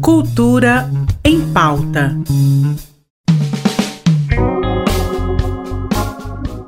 Cultura em pauta.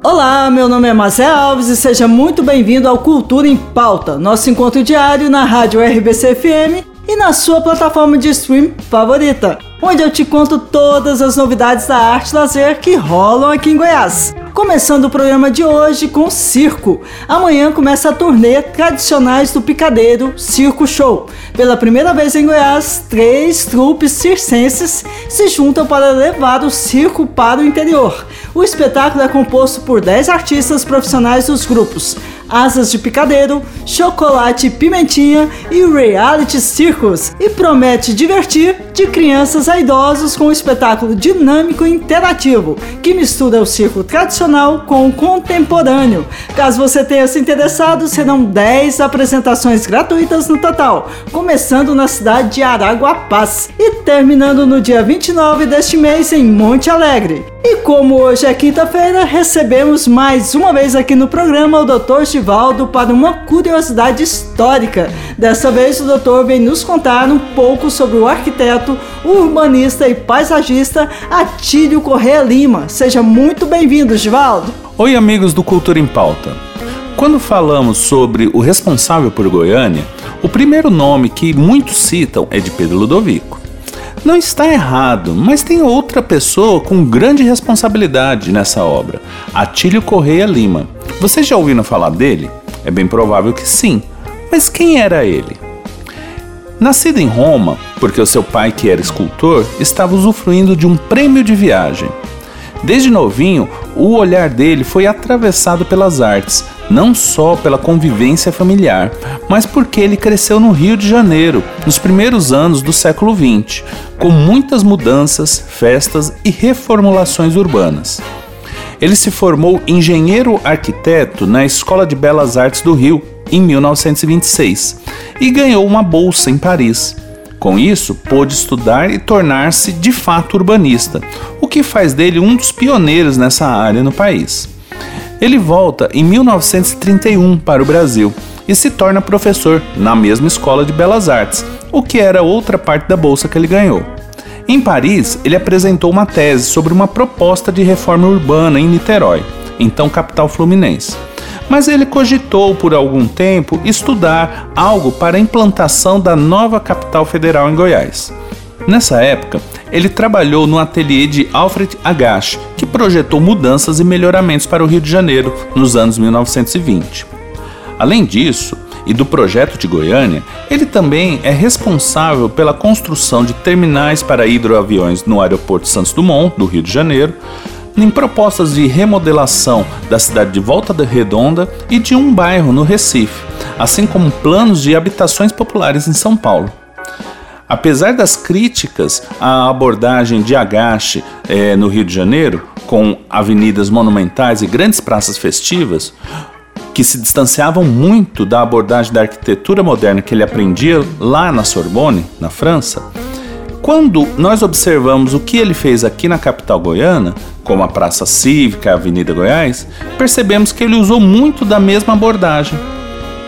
Olá, meu nome é Marcel Alves e seja muito bem-vindo ao Cultura em Pauta, nosso encontro diário na Rádio RBC FM e na sua plataforma de stream favorita, onde eu te conto todas as novidades da arte lazer que rolam aqui em Goiás. Começando o programa de hoje com circo. Amanhã começa a turnê Tradicionais do Picadeiro Circo Show. Pela primeira vez em Goiás, três trupes circenses se juntam para levar o circo para o interior. O espetáculo é composto por 10 artistas profissionais dos grupos Asas de Picadeiro, Chocolate Pimentinha e Reality Circus e promete divertir de crianças a idosos com um espetáculo dinâmico e interativo que mistura o circo tradicional com o contemporâneo. Caso você tenha se interessado, serão 10 apresentações gratuitas no total, começando na cidade de Araguapaz e terminando no dia 29 deste mês em Monte Alegre. E como hoje é quinta-feira, recebemos mais uma vez aqui no programa o Dr. Givaldo para uma curiosidade histórica. Dessa vez o doutor vem nos contar um pouco sobre o arquiteto, urbanista e paisagista Atílio Correa Lima. Seja muito bem-vindo, Givaldo. Oi, amigos do Cultura em Pauta. Quando falamos sobre o responsável por Goiânia, o primeiro nome que muitos citam é de Pedro Ludovico. Não está errado, mas tem outra pessoa com grande responsabilidade nessa obra, Atílio Correia Lima. Vocês já ouviram falar dele? É bem provável que sim. Mas quem era ele? Nascido em Roma, porque o seu pai, que era escultor, estava usufruindo de um prêmio de viagem. Desde novinho, o olhar dele foi atravessado pelas artes, não só pela convivência familiar, mas porque ele cresceu no Rio de Janeiro, nos primeiros anos do século XX, com muitas mudanças, festas e reformulações urbanas. Ele se formou engenheiro arquiteto na Escola de Belas Artes do Rio em 1926 e ganhou uma bolsa em Paris. Com isso, pôde estudar e tornar-se de fato urbanista, o que faz dele um dos pioneiros nessa área no país. Ele volta em 1931 para o Brasil e se torna professor na mesma escola de belas artes, o que era outra parte da bolsa que ele ganhou. Em Paris, ele apresentou uma tese sobre uma proposta de reforma urbana em Niterói, então capital fluminense mas ele cogitou por algum tempo estudar algo para a implantação da nova capital federal em Goiás. Nessa época, ele trabalhou no ateliê de Alfred Agache, que projetou mudanças e melhoramentos para o Rio de Janeiro nos anos 1920. Além disso, e do projeto de Goiânia, ele também é responsável pela construção de terminais para hidroaviões no aeroporto Santos Dumont, do Rio de Janeiro, em propostas de remodelação da cidade de Volta da Redonda e de um bairro no Recife, assim como planos de habitações populares em São Paulo. Apesar das críticas à abordagem de Agache eh, no Rio de Janeiro, com avenidas monumentais e grandes praças festivas, que se distanciavam muito da abordagem da arquitetura moderna que ele aprendia lá na Sorbonne, na França, quando nós observamos o que ele fez aqui na capital goiana, como a Praça Cívica, a Avenida Goiás, percebemos que ele usou muito da mesma abordagem.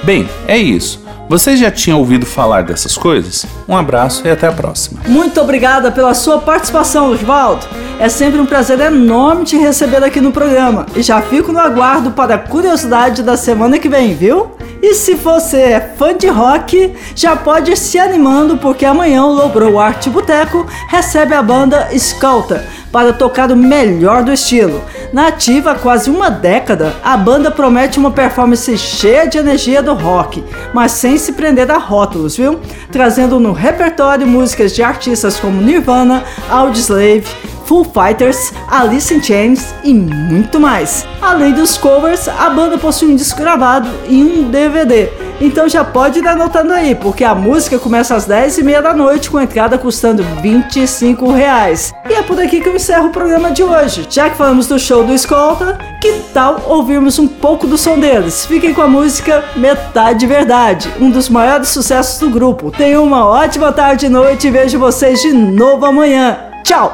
Bem, é isso. Vocês já tinham ouvido falar dessas coisas? Um abraço e até a próxima. Muito obrigada pela sua participação, Oswaldo. É sempre um prazer enorme te receber aqui no programa. E já fico no aguardo para a curiosidade da semana que vem, viu? E se você é fã de rock, já pode ir se animando porque amanhã o Lobrow Art Boteco recebe a banda Scalta para tocar o melhor do estilo. Na ativa há quase uma década, a banda promete uma performance cheia de energia do rock, mas sem se prender a rótulos, viu? Trazendo no repertório músicas de artistas como Nirvana, Audioslave, Foo Fighters, Alice in Chains e muito mais. Além dos covers, a banda possui um disco gravado e um DVD. Então já pode ir anotando aí, porque a música começa às 10 e meia da noite com entrada custando 25 reais. E é por aqui que eu encerro o programa de hoje. Já que falamos do show do Escolta, que tal ouvirmos um pouco do som deles? Fiquem com a música Metade Verdade, um dos maiores sucessos do grupo. Tenham uma ótima tarde e noite e vejo vocês de novo amanhã. Tchau!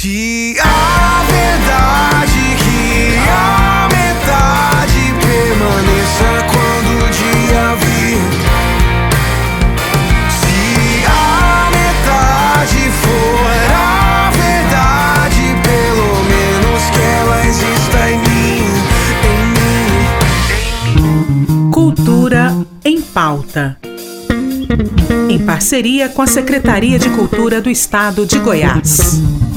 Se a verdade que a metade permaneça quando o dia vir. Se a metade for a verdade, pelo menos que ela exista em mim, em mim. Cultura em pauta. Em parceria com a Secretaria de Cultura do Estado de Goiás.